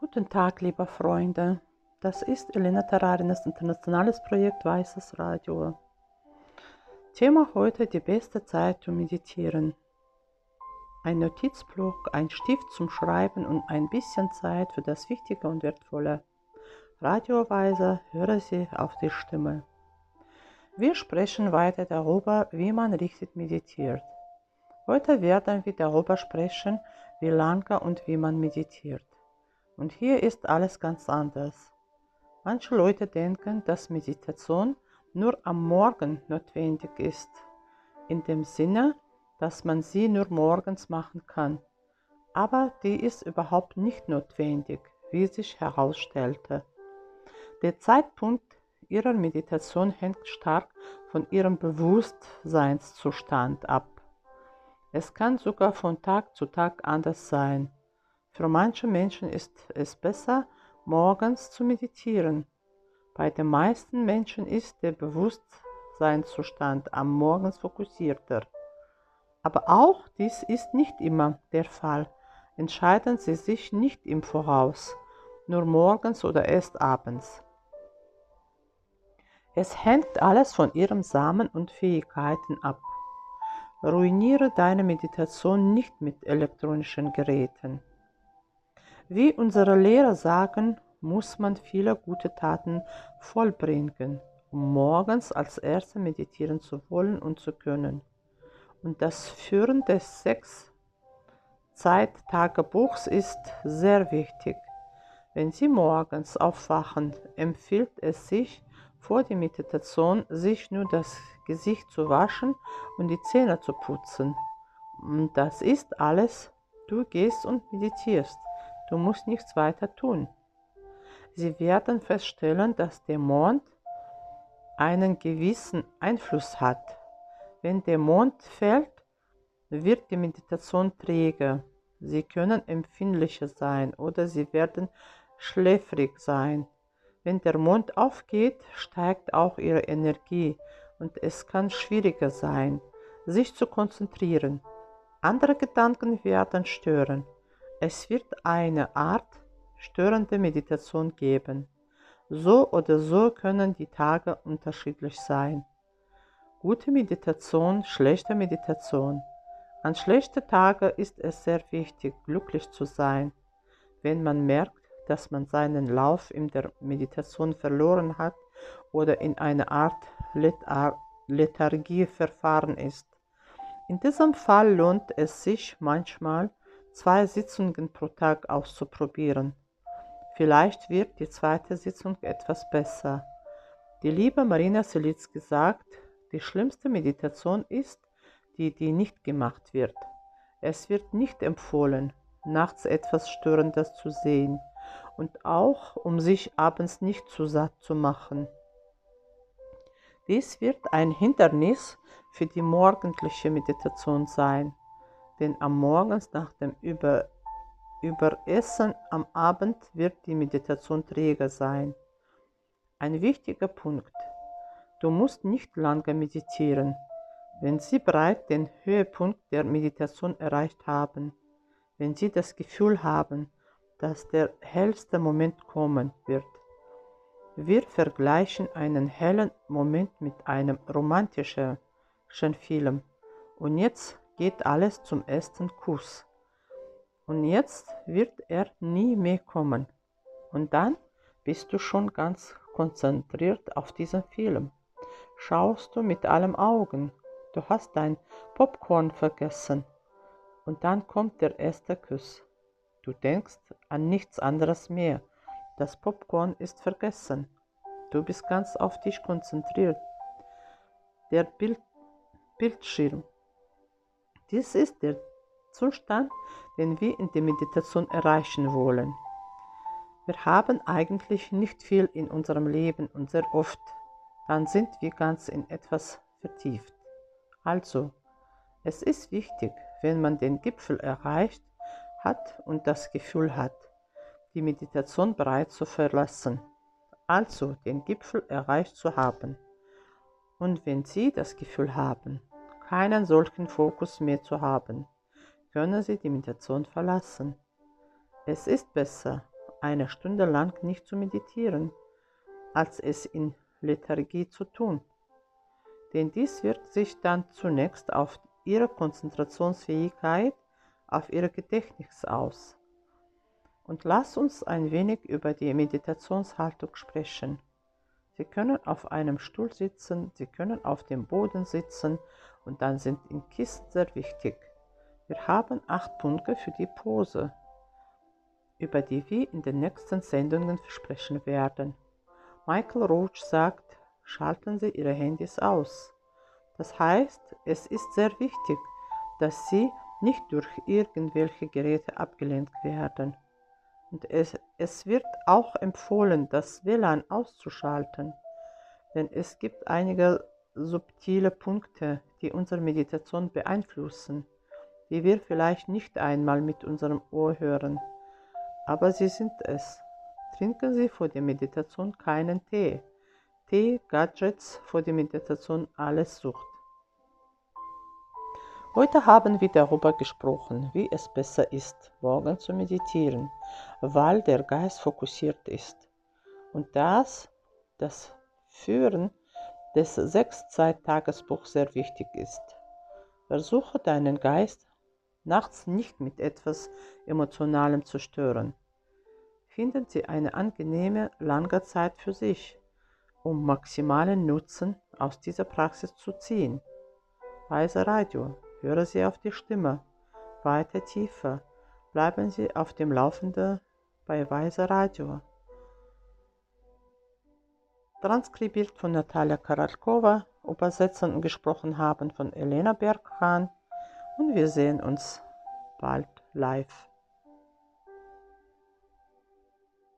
Guten Tag, liebe Freunde. Das ist Elena Terrarinas internationales Projekt Weißes Radio. Thema heute die beste Zeit zu meditieren. Ein Notizblock, ein Stift zum Schreiben und ein bisschen Zeit für das Wichtige und Wertvolle. Radioweise höre Sie auf die Stimme. Wir sprechen weiter darüber, wie man richtig meditiert. Heute werden wir darüber sprechen, wie lange und wie man meditiert. Und hier ist alles ganz anders. Manche Leute denken, dass Meditation nur am Morgen notwendig ist, in dem Sinne, dass man sie nur morgens machen kann. Aber die ist überhaupt nicht notwendig, wie sich herausstellte. Der Zeitpunkt ihrer Meditation hängt stark von ihrem Bewusstseinszustand ab. Es kann sogar von Tag zu Tag anders sein. Für manche Menschen ist es besser, morgens zu meditieren. Bei den meisten Menschen ist der Bewusstseinszustand am Morgen fokussierter. Aber auch dies ist nicht immer der Fall. Entscheiden Sie sich nicht im Voraus, nur morgens oder erst abends. Es hängt alles von Ihrem Samen und Fähigkeiten ab. Ruiniere deine Meditation nicht mit elektronischen Geräten. Wie unsere Lehrer sagen, muss man viele gute Taten vollbringen, um morgens als Erste meditieren zu wollen und zu können. Und das Führen des sechs Zeittagebuchs ist sehr wichtig. Wenn Sie morgens aufwachen, empfiehlt es sich, vor der Meditation sich nur das Gesicht zu waschen und die Zähne zu putzen. Und das ist alles. Du gehst und meditierst. Du musst nichts weiter tun. Sie werden feststellen, dass der Mond einen gewissen Einfluss hat. Wenn der Mond fällt, wird die Meditation träge. Sie können empfindlicher sein oder sie werden schläfrig sein. Wenn der Mond aufgeht, steigt auch ihre Energie und es kann schwieriger sein, sich zu konzentrieren. Andere Gedanken werden stören. Es wird eine Art störende Meditation geben. So oder so können die Tage unterschiedlich sein. Gute Meditation, schlechte Meditation. An schlechten Tagen ist es sehr wichtig, glücklich zu sein. Wenn man merkt, dass man seinen Lauf in der Meditation verloren hat oder in eine Art Lethargie verfahren ist. In diesem Fall lohnt es sich manchmal, zwei Sitzungen pro Tag auszuprobieren. Vielleicht wird die zweite Sitzung etwas besser. Die liebe Marina Selitzky sagt, die schlimmste Meditation ist die, die nicht gemacht wird. Es wird nicht empfohlen, nachts etwas Störendes zu sehen und auch um sich abends nicht zu satt zu machen. Dies wird ein Hindernis für die morgendliche Meditation sein denn am Morgens nach dem Über Überessen am Abend wird die Meditation träger sein. Ein wichtiger Punkt. Du musst nicht lange meditieren, wenn Sie bereits den Höhepunkt der Meditation erreicht haben, wenn Sie das Gefühl haben, dass der hellste Moment kommen wird. Wir vergleichen einen hellen Moment mit einem romantischen Film. Und jetzt geht alles zum ersten Kuss. Und jetzt wird er nie mehr kommen. Und dann bist du schon ganz konzentriert auf diesen Film. Schaust du mit allem Augen. Du hast dein Popcorn vergessen. Und dann kommt der erste Kuss. Du denkst an nichts anderes mehr. Das Popcorn ist vergessen. Du bist ganz auf dich konzentriert. Der Bild Bildschirm dies ist der Zustand, den wir in der Meditation erreichen wollen. Wir haben eigentlich nicht viel in unserem Leben und sehr oft, dann sind wir ganz in etwas vertieft. Also, es ist wichtig, wenn man den Gipfel erreicht hat und das Gefühl hat, die Meditation bereit zu verlassen, also den Gipfel erreicht zu haben. Und wenn Sie das Gefühl haben, keinen solchen Fokus mehr zu haben, können Sie die Meditation verlassen. Es ist besser, eine Stunde lang nicht zu meditieren, als es in Lethargie zu tun. Denn dies wirkt sich dann zunächst auf ihre Konzentrationsfähigkeit, auf ihr Gedächtnis aus. Und lass uns ein wenig über die Meditationshaltung sprechen. Sie können auf einem Stuhl sitzen, Sie können auf dem Boden sitzen und dann sind in Kissen sehr wichtig. Wir haben acht Punkte für die Pose, über die wir in den nächsten Sendungen sprechen werden. Michael Roach sagt, schalten Sie Ihre Handys aus. Das heißt, es ist sehr wichtig, dass Sie nicht durch irgendwelche Geräte abgelenkt werden. Und es, es wird auch empfohlen, das WLAN auszuschalten, denn es gibt einige subtile Punkte, die unsere Meditation beeinflussen, die wir vielleicht nicht einmal mit unserem Ohr hören. Aber sie sind es. Trinken Sie vor der Meditation keinen Tee. Tee, Gadgets vor der Meditation, alles Sucht. Heute haben wir darüber gesprochen, wie es besser ist, morgen zu meditieren, weil der Geist fokussiert ist und dass das Führen des Sechs-Zeit-Tagesbuchs sehr wichtig ist. Versuche deinen Geist nachts nicht mit etwas Emotionalem zu stören. Finden Sie eine angenehme, lange Zeit für sich, um maximalen Nutzen aus dieser Praxis zu ziehen. Weise Radio Hören Sie auf die Stimme. Weiter tiefer. Bleiben Sie auf dem Laufenden bei Weise Radio. Transkribiert von Natalia Karalkova, übersetzen und gesprochen haben von Elena Berghahn und wir sehen uns bald live.